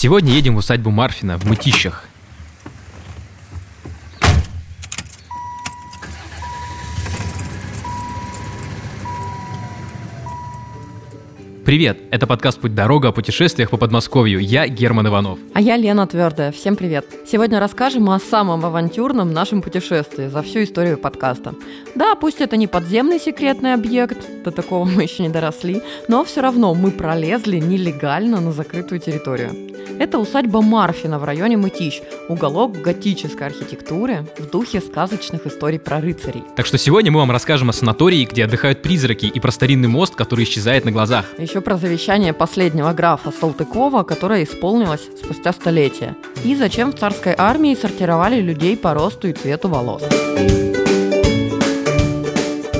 Сегодня едем в усадьбу Марфина в Мытищах. Привет! Это подкаст «Путь дорога» о путешествиях по Подмосковью. Я Герман Иванов. А я Лена Твердая. Всем привет! Сегодня расскажем о самом авантюрном нашем путешествии за всю историю подкаста. Да, пусть это не подземный секретный объект, до такого мы еще не доросли, но все равно мы пролезли нелегально на закрытую территорию. Это усадьба Марфина в районе Мытищ, уголок готической архитектуры в духе сказочных историй про рыцарей. Так что сегодня мы вам расскажем о санатории, где отдыхают призраки, и про старинный мост, который исчезает на глазах. Еще про завещание последнего графа Салтыкова, которое исполнилось спустя столетия. И зачем в царской армии сортировали людей по росту и цвету волос.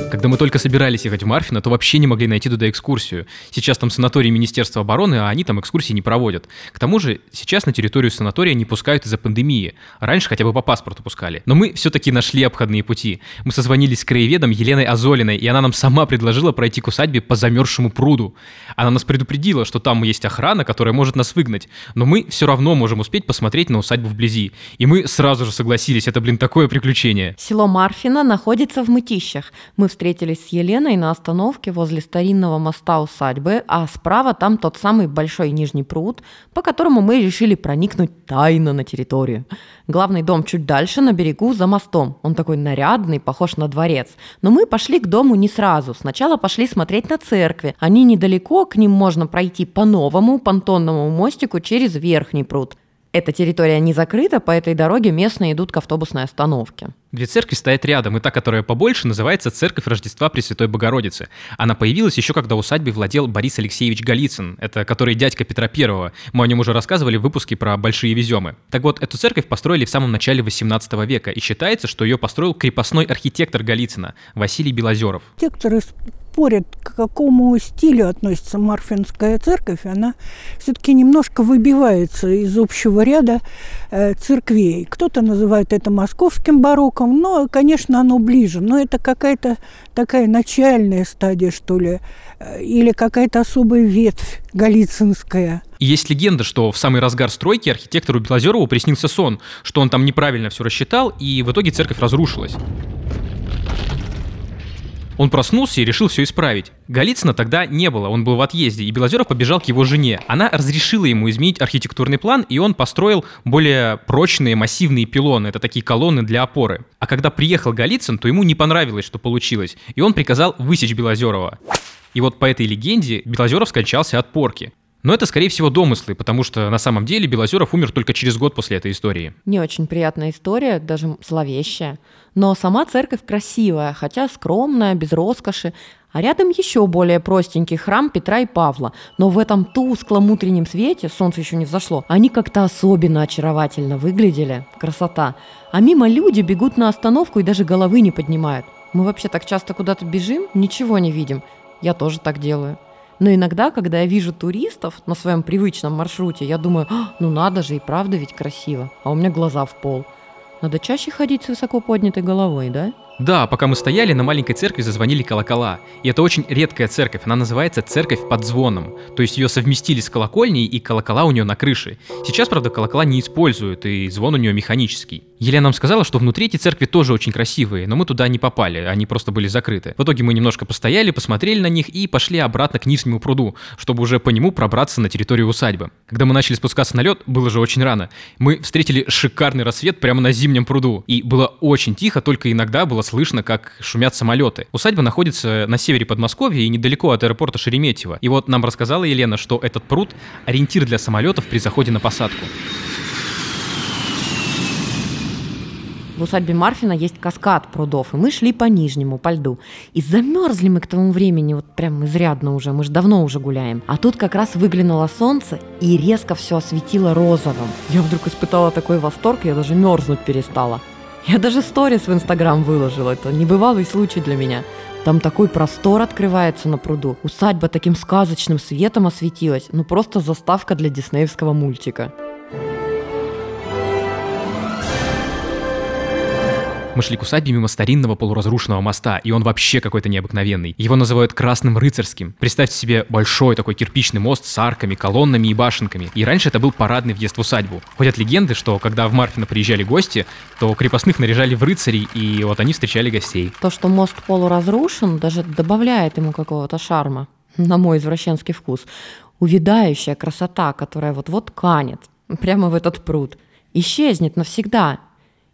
Когда мы только собирались ехать в Марфино, то вообще не могли найти туда экскурсию. Сейчас там санаторий Министерства обороны, а они там экскурсии не проводят. К тому же сейчас на территорию санатория не пускают из-за пандемии. Раньше хотя бы по паспорту пускали. Но мы все-таки нашли обходные пути. Мы созвонились с краеведом Еленой Азолиной, и она нам сама предложила пройти к усадьбе по замерзшему пруду. Она нас предупредила, что там есть охрана, которая может нас выгнать. Но мы все равно можем успеть посмотреть на усадьбу вблизи. И мы сразу же согласились, это, блин, такое приключение. Село Марфино находится в Мытищах. Мы встретились встретились с Еленой на остановке возле старинного моста усадьбы, а справа там тот самый большой нижний пруд, по которому мы решили проникнуть тайно на территорию. Главный дом чуть дальше, на берегу, за мостом. Он такой нарядный, похож на дворец. Но мы пошли к дому не сразу. Сначала пошли смотреть на церкви. Они недалеко, к ним можно пройти по новому понтонному мостику через верхний пруд. Эта территория не закрыта, по этой дороге местные идут к автобусной остановке. Две церкви стоят рядом, и та, которая побольше, называется Церковь Рождества Пресвятой Богородицы. Она появилась еще когда усадьбой владел Борис Алексеевич Голицын, это который дядька Петра Первого. Мы о нем уже рассказывали в выпуске про Большие Веземы. Так вот, эту церковь построили в самом начале 18 века, и считается, что ее построил крепостной архитектор Голицына Василий Белозеров. Архитектор спорят, к какому стилю относится Марфинская церковь, она все-таки немножко выбивается из общего ряда э, церквей. Кто-то называет это московским барокком, но, конечно, оно ближе. Но это какая-то такая начальная стадия, что ли, э, или какая-то особая ветвь галицинская. Есть легенда, что в самый разгар стройки архитектору Белозерову приснился сон, что он там неправильно все рассчитал, и в итоге церковь разрушилась. Он проснулся и решил все исправить. Голицына тогда не было, он был в отъезде, и Белозеров побежал к его жене. Она разрешила ему изменить архитектурный план, и он построил более прочные массивные пилоны, это такие колонны для опоры. А когда приехал Голицын, то ему не понравилось, что получилось, и он приказал высечь Белозерова. И вот по этой легенде Белозеров скончался от порки. Но это, скорее всего, домыслы, потому что на самом деле Белозеров умер только через год после этой истории. Не очень приятная история, даже зловещая. Но сама церковь красивая, хотя скромная, без роскоши. А рядом еще более простенький храм Петра и Павла. Но в этом тусклом утреннем свете, солнце еще не взошло, они как-то особенно очаровательно выглядели. Красота. А мимо люди бегут на остановку и даже головы не поднимают. Мы вообще так часто куда-то бежим, ничего не видим. Я тоже так делаю. Но иногда, когда я вижу туристов на своем привычном маршруте, я думаю, «А, ну надо же, и правда ведь красиво. А у меня глаза в пол. Надо чаще ходить с высоко поднятой головой, да? Да, пока мы стояли, на маленькой церкви зазвонили колокола. И это очень редкая церковь, она называется церковь под звоном. То есть ее совместили с колокольней, и колокола у нее на крыше. Сейчас, правда, колокола не используют, и звон у нее механический. Елена нам сказала, что внутри эти церкви тоже очень красивые, но мы туда не попали, они просто были закрыты. В итоге мы немножко постояли, посмотрели на них и пошли обратно к нижнему пруду, чтобы уже по нему пробраться на территорию усадьбы. Когда мы начали спускаться на лед, было же очень рано. Мы встретили шикарный рассвет прямо на зимнем пруду. И было очень тихо, только иногда было слышно, как шумят самолеты. Усадьба находится на севере Подмосковья и недалеко от аэропорта Шереметьево. И вот нам рассказала Елена, что этот пруд – ориентир для самолетов при заходе на посадку. В усадьбе Марфина есть каскад прудов, и мы шли по нижнему, по льду. И замерзли мы к тому времени, вот прям изрядно уже, мы же давно уже гуляем. А тут как раз выглянуло солнце, и резко все осветило розовым. Я вдруг испытала такой восторг, я даже мерзнуть перестала. Я даже сторис в Инстаграм выложила. Это небывалый случай для меня. Там такой простор открывается на пруду. Усадьба таким сказочным светом осветилась. Ну просто заставка для диснеевского мультика. Мы шли к усадьбе мимо старинного полуразрушенного моста, и он вообще какой-то необыкновенный. Его называют красным рыцарским. Представьте себе большой такой кирпичный мост с арками, колоннами и башенками. И раньше это был парадный въезд в усадьбу. Ходят легенды, что когда в Марфино приезжали гости, то крепостных наряжали в рыцарей, и вот они встречали гостей. То, что мост полуразрушен, даже добавляет ему какого-то шарма, на мой извращенский вкус. Увядающая красота, которая вот-вот канет прямо в этот пруд, исчезнет навсегда.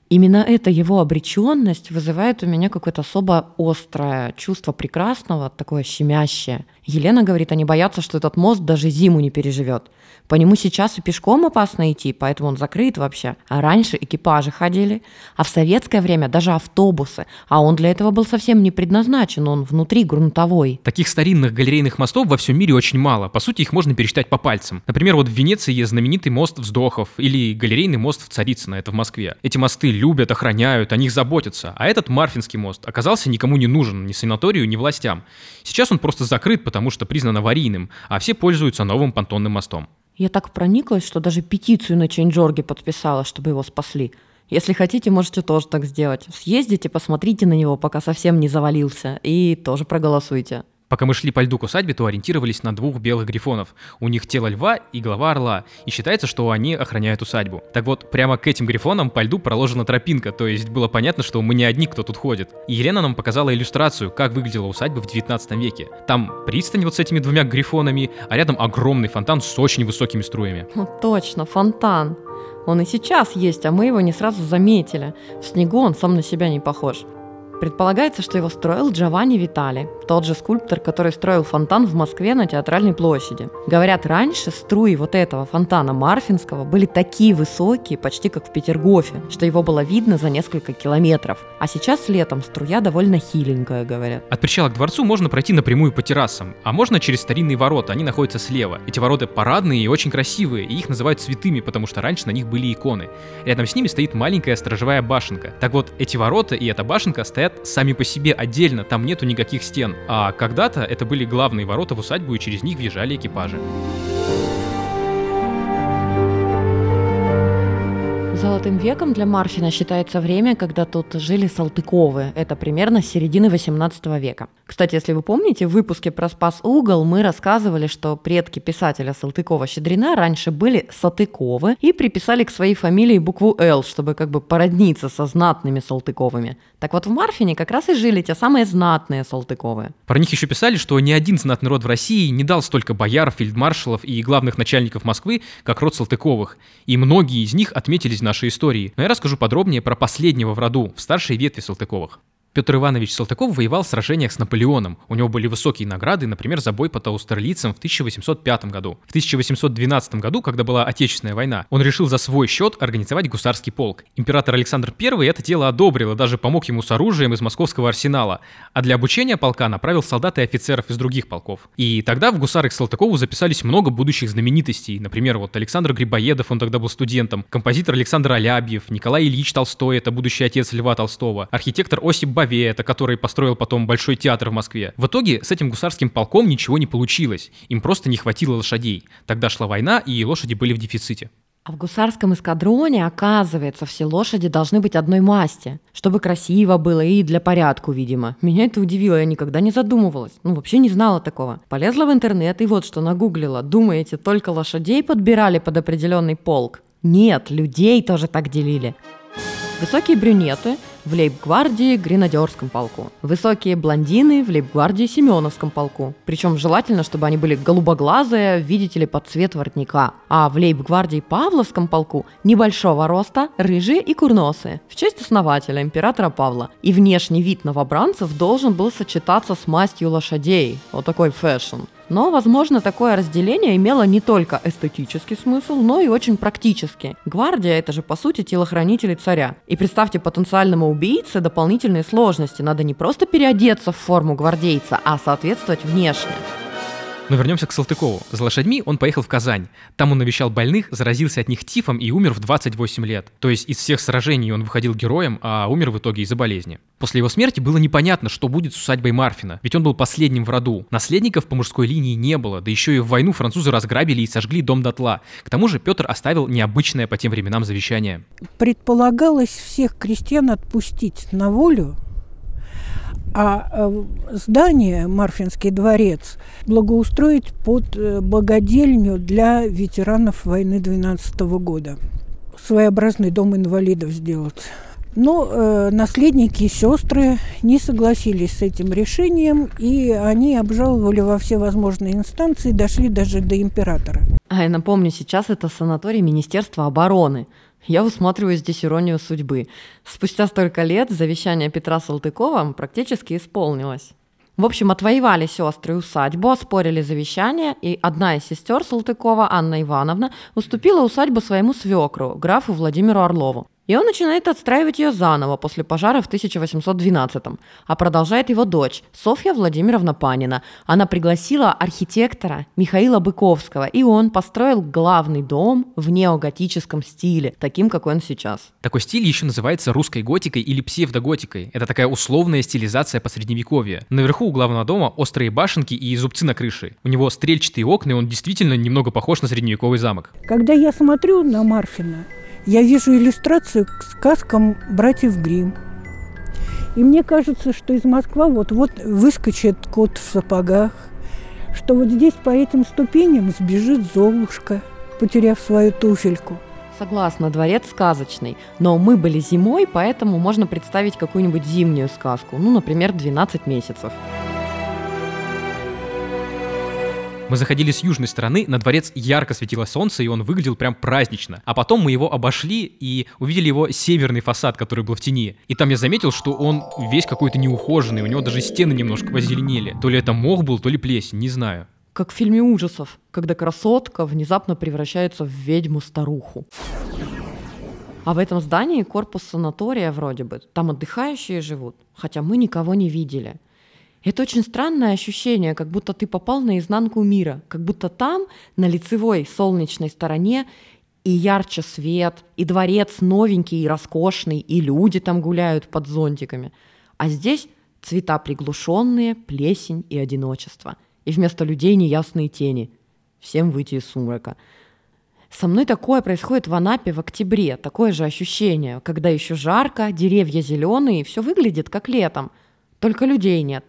Именно эта его обреченность вызывает у меня какое-то особо острое чувство прекрасного, такое щемящее. Елена говорит, они боятся, что этот мост даже зиму не переживет. По нему сейчас и пешком опасно идти, поэтому он закрыт вообще. А раньше экипажи ходили, а в советское время даже автобусы. А он для этого был совсем не предназначен, он внутри грунтовой. Таких старинных галерейных мостов во всем мире очень мало. По сути, их можно пересчитать по пальцам. Например, вот в Венеции есть знаменитый мост Вздохов или галерейный мост в Царицыно, это в Москве. Эти мосты любят, охраняют, о них заботятся. А этот Марфинский мост оказался никому не нужен, ни санаторию, ни властям. Сейчас он просто закрыт, потому что признан аварийным, а все пользуются новым понтонным мостом. Я так прониклась, что даже петицию на Ченджорге подписала, чтобы его спасли. Если хотите, можете тоже так сделать. Съездите, посмотрите на него, пока совсем не завалился, и тоже проголосуйте. Пока мы шли по льду к усадьбе, то ориентировались на двух белых грифонов. У них тело льва и голова орла, и считается, что они охраняют усадьбу. Так вот, прямо к этим грифонам по льду проложена тропинка, то есть было понятно, что мы не одни, кто тут ходит. И Елена нам показала иллюстрацию, как выглядела усадьба в 19 веке. Там пристань вот с этими двумя грифонами, а рядом огромный фонтан с очень высокими струями. Ну, точно, фонтан. Он и сейчас есть, а мы его не сразу заметили. В снегу он сам на себя не похож. Предполагается, что его строил Джованни Витали, тот же скульптор, который строил фонтан в Москве на Театральной площади. Говорят, раньше струи вот этого фонтана Марфинского были такие высокие, почти как в Петергофе, что его было видно за несколько километров. А сейчас летом струя довольно хиленькая, говорят. От причала к дворцу можно пройти напрямую по террасам, а можно через старинные ворота, они находятся слева. Эти ворота парадные и очень красивые, и их называют святыми, потому что раньше на них были иконы. Рядом с ними стоит маленькая сторожевая башенка. Так вот, эти ворота и эта башенка стоят стоят сами по себе отдельно, там нету никаких стен. А когда-то это были главные ворота в усадьбу, и через них въезжали экипажи. Золотым веком для Марфина считается время, когда тут жили Салтыковы. Это примерно с середины 18 века. Кстати, если вы помните, в выпуске про Спас Угол мы рассказывали, что предки писателя Салтыкова-Щедрина раньше были Сатыковы и приписали к своей фамилии букву «Л», чтобы как бы породниться со знатными Салтыковыми. Так вот, в Марфине как раз и жили те самые знатные Салтыковы. Про них еще писали, что ни один знатный род в России не дал столько бояр, фельдмаршалов и главных начальников Москвы, как род Салтыковых. И многие из них отметились в нашей истории. Но я расскажу подробнее про последнего в роду, в старшей ветви Салтыковых. Петр Иванович Салтыков воевал в сражениях с Наполеоном. У него были высокие награды, например, за бой под Аустерлицем в 1805 году. В 1812 году, когда была Отечественная война, он решил за свой счет организовать гусарский полк. Император Александр I это дело одобрил и даже помог ему с оружием из московского арсенала. А для обучения полка направил солдат и офицеров из других полков. И тогда в гусары к Салтыкову записались много будущих знаменитостей. Например, вот Александр Грибоедов, он тогда был студентом, композитор Александр Алябьев, Николай Ильич Толстой, это будущий отец Льва Толстого, архитектор Осип Баб Это который построил потом Большой театр в Москве. В итоге с этим гусарским полком ничего не получилось. Им просто не хватило лошадей. Тогда шла война, и лошади были в дефиците. А в гусарском эскадроне, оказывается, все лошади должны быть одной масти, чтобы красиво было и для порядку, видимо. Меня это удивило, я никогда не задумывалась. Ну, вообще не знала такого. Полезла в интернет и вот что нагуглила. Думаете, только лошадей подбирали под определенный полк? Нет, людей тоже так делили. Высокие брюнеты в лейб-гвардии гренадерском полку. Высокие блондины в лейб-гвардии Семеновском полку. Причем желательно, чтобы они были голубоглазые, видите ли, под цвет воротника. А в лейб-гвардии Павловском полку небольшого роста, рыжие и курносые. В честь основателя, императора Павла. И внешний вид новобранцев должен был сочетаться с мастью лошадей. Вот такой fashion. Но, возможно, такое разделение имело не только эстетический смысл, но и очень практический. Гвардия – это же, по сути, телохранители царя. И представьте потенциальному убийце дополнительные сложности. Надо не просто переодеться в форму гвардейца, а соответствовать внешне. Но вернемся к Салтыкову. За лошадьми он поехал в Казань. Там он навещал больных, заразился от них тифом и умер в 28 лет. То есть из всех сражений он выходил героем, а умер в итоге из-за болезни. После его смерти было непонятно, что будет с усадьбой Марфина, ведь он был последним в роду. Наследников по мужской линии не было, да еще и в войну французы разграбили и сожгли дом дотла. К тому же Петр оставил необычное по тем временам завещание. Предполагалось всех крестьян отпустить на волю, а э, здание, Марфинский дворец, благоустроить под э, богадельню для ветеранов войны 12 года. Своеобразный дом инвалидов сделать. Но э, наследники и сестры не согласились с этим решением, и они обжаловали во все возможные инстанции, дошли даже до императора. А я напомню, сейчас это санаторий Министерства обороны. Я усматриваю здесь иронию судьбы. Спустя столько лет завещание Петра Салтыкова практически исполнилось. В общем, отвоевали сестры усадьбу, оспорили завещание, и одна из сестер Салтыкова, Анна Ивановна, уступила усадьбу своему свекру, графу Владимиру Орлову. И он начинает отстраивать ее заново после пожара в 1812-м, а продолжает его дочь Софья Владимировна Панина. Она пригласила архитектора Михаила Быковского, и он построил главный дом в неоготическом стиле, таким, какой он сейчас. Такой стиль еще называется русской готикой или псевдоготикой. Это такая условная стилизация по средневековье. Наверху у главного дома острые башенки и зубцы на крыше. У него стрельчатые окна, и он действительно немного похож на средневековый замок. Когда я смотрю на Марфина, я вижу иллюстрацию к сказкам братьев Грим. И мне кажется, что из Москвы вот-вот выскочит кот в сапогах, что вот здесь по этим ступеням сбежит Золушка, потеряв свою туфельку. Согласна, дворец сказочный, но мы были зимой, поэтому можно представить какую-нибудь зимнюю сказку, ну, например, «12 месяцев». Мы заходили с южной стороны, на дворец ярко светило солнце, и он выглядел прям празднично. А потом мы его обошли и увидели его северный фасад, который был в тени. И там я заметил, что он весь какой-то неухоженный, у него даже стены немножко позеленели. То ли это мох был, то ли плесень, не знаю. Как в фильме ужасов, когда красотка внезапно превращается в ведьму-старуху. А в этом здании корпус санатория вроде бы. Там отдыхающие живут, хотя мы никого не видели. Это очень странное ощущение, как будто ты попал на изнанку мира, как будто там, на лицевой солнечной стороне, и ярче свет, и дворец новенький и роскошный, и люди там гуляют под зонтиками. А здесь цвета приглушенные, плесень и одиночество. И вместо людей неясные тени. Всем выйти из сумрака. Со мной такое происходит в Анапе в октябре. Такое же ощущение, когда еще жарко, деревья зеленые, все выглядит как летом. Только людей нет.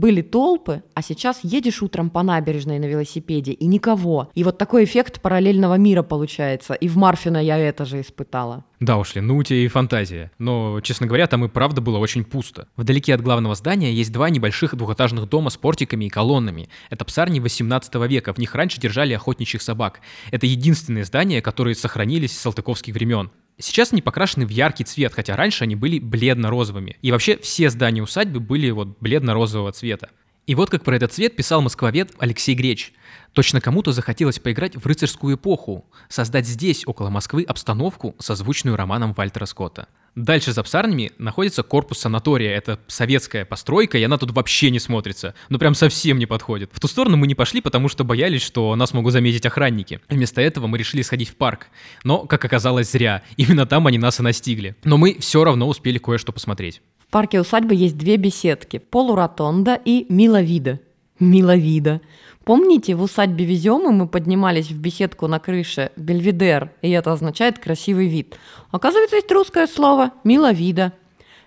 Были толпы, а сейчас едешь утром по набережной на велосипеде и никого. И вот такой эффект параллельного мира получается. И в Марфина я это же испытала. Да уж ли, ну у тебя и фантазия. Но, честно говоря, там и правда было очень пусто. Вдалеке от главного здания есть два небольших двухэтажных дома с портиками и колоннами. Это псарни 18 века, в них раньше держали охотничьих собак. Это единственные здания, которые сохранились с салтыковских времен. Сейчас они покрашены в яркий цвет, хотя раньше они были бледно-розовыми. И вообще все здания усадьбы были вот бледно-розового цвета. И вот как про этот цвет писал москвовед Алексей Греч. Точно кому-то захотелось поиграть в рыцарскую эпоху, создать здесь, около Москвы, обстановку, созвучную романом Вальтера Скотта. Дальше за псарнями находится корпус санатория. Это советская постройка, и она тут вообще не смотрится. Ну прям совсем не подходит. В ту сторону мы не пошли, потому что боялись, что нас могут заметить охранники. Вместо этого мы решили сходить в парк. Но, как оказалось, зря. Именно там они нас и настигли. Но мы все равно успели кое-что посмотреть. В парке усадьбы есть две беседки. Полуротонда и Миловида. Миловида. Помните, в усадьбе Веземы мы поднимались в беседку на крыше Бельведер, и это означает красивый вид. Оказывается, есть русское слово «миловида».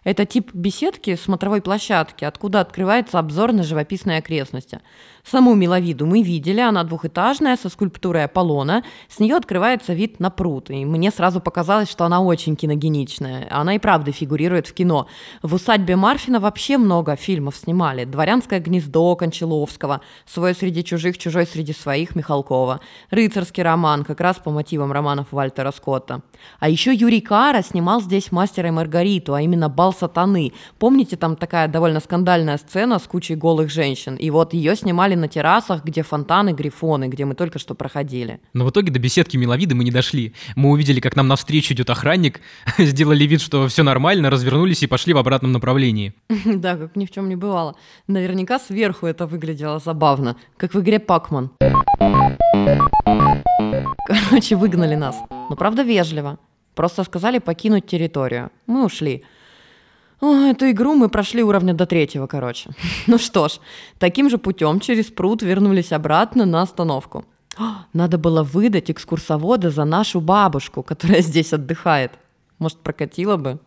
Это тип беседки смотровой площадки, откуда открывается обзор на живописные окрестности. Саму миловиду мы видели, она двухэтажная, со скульптурой Аполлона. С нее открывается вид на пруд, и мне сразу показалось, что она очень киногеничная. Она и правда фигурирует в кино. В усадьбе Марфина вообще много фильмов снимали. «Дворянское гнездо» Кончаловского, «Свой среди чужих, чужой среди своих» Михалкова, «Рыцарский роман» как раз по мотивам романов Вальтера Скотта. А еще Юрий Кара снимал здесь «Мастера и Маргариту», а именно «Бал сатаны». Помните, там такая довольно скандальная сцена с кучей голых женщин? И вот ее снимали отдыхали на террасах, где фонтаны, грифоны, где мы только что проходили. Но в итоге до беседки Миловиды мы не дошли. Мы увидели, как нам навстречу идет охранник, сделали вид, что все нормально, развернулись и пошли в обратном направлении. Да, как ни в чем не бывало. Наверняка сверху это выглядело забавно, как в игре Пакман. Короче, выгнали нас. Но правда вежливо. Просто сказали покинуть территорию. Мы ушли. Эту игру мы прошли уровня до третьего, короче. Ну что ж, таким же путем через пруд вернулись обратно на остановку. О, Надо было выдать экскурсовода за нашу бабушку, которая здесь отдыхает. Может, прокатила бы?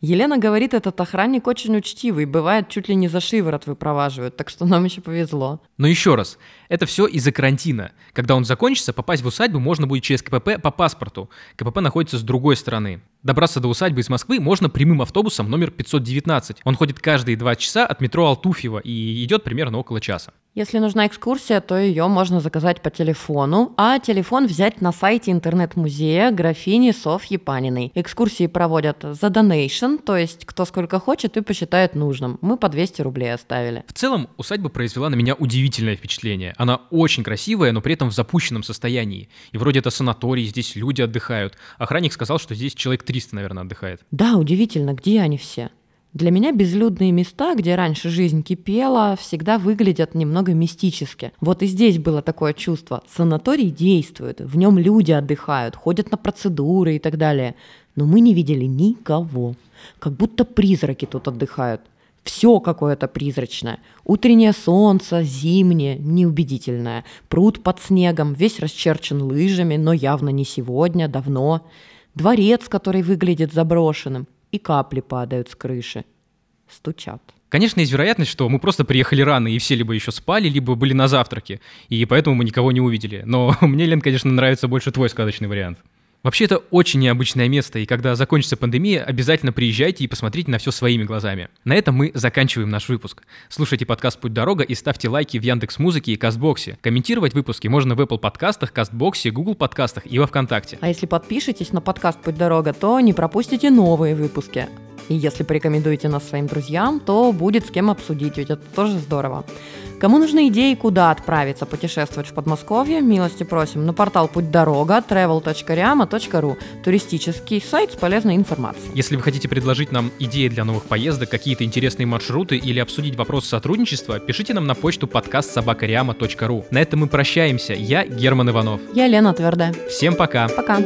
Елена говорит, этот охранник очень учтивый, бывает чуть ли не за шиворот выпроваживают, так что нам еще повезло. Но еще раз, это все из-за карантина. Когда он закончится, попасть в усадьбу можно будет через КПП по паспорту. КПП находится с другой стороны. Добраться до усадьбы из Москвы можно прямым автобусом номер 519. Он ходит каждые два часа от метро Алтуфьево и идет примерно около часа. Если нужна экскурсия, то ее можно заказать по телефону, а телефон взять на сайте интернет-музея графини Софьи Паниной. Экскурсии проводят за donation, то есть кто сколько хочет и посчитает нужным. Мы по 200 рублей оставили. В целом, усадьба произвела на меня удивительное впечатление. Она очень красивая, но при этом в запущенном состоянии. И вроде это санаторий, здесь люди отдыхают. Охранник сказал, что здесь человек 300, наверное, отдыхает. Да, удивительно, где они все? Для меня безлюдные места, где раньше жизнь кипела, всегда выглядят немного мистически. Вот и здесь было такое чувство. Санаторий действует, в нем люди отдыхают, ходят на процедуры и так далее. Но мы не видели никого. Как будто призраки тут отдыхают. Все какое-то призрачное. Утреннее солнце, зимнее, неубедительное. Пруд под снегом, весь расчерчен лыжами, но явно не сегодня, давно. Дворец, который выглядит заброшенным. И капли падают с крыши. Стучат. Конечно, есть вероятность, что мы просто приехали рано, и все либо еще спали, либо были на завтраке, и поэтому мы никого не увидели. Но мне, Лен, конечно, нравится больше твой сказочный вариант. Вообще, это очень необычное место, и когда закончится пандемия, обязательно приезжайте и посмотрите на все своими глазами. На этом мы заканчиваем наш выпуск. Слушайте подкаст «Путь дорога» и ставьте лайки в Яндекс Музыке и Кастбоксе. Комментировать выпуски можно в Apple подкастах, Кастбоксе, Google подкастах и во Вконтакте. А если подпишетесь на подкаст «Путь дорога», то не пропустите новые выпуски. И если порекомендуете нас своим друзьям, то будет с кем обсудить, ведь это тоже здорово. Кому нужны идеи, куда отправиться путешествовать в Подмосковье, милости просим на портал «Путь дорога» travel.riama.ru туристический сайт с полезной информацией. Если вы хотите предложить нам идеи для новых поездок, какие-то интересные маршруты или обсудить вопрос сотрудничества, пишите нам на почту подкаст собакариама.ру. На этом мы прощаемся. Я Герман Иванов. Я Лена Твердая. Всем пока! Пока!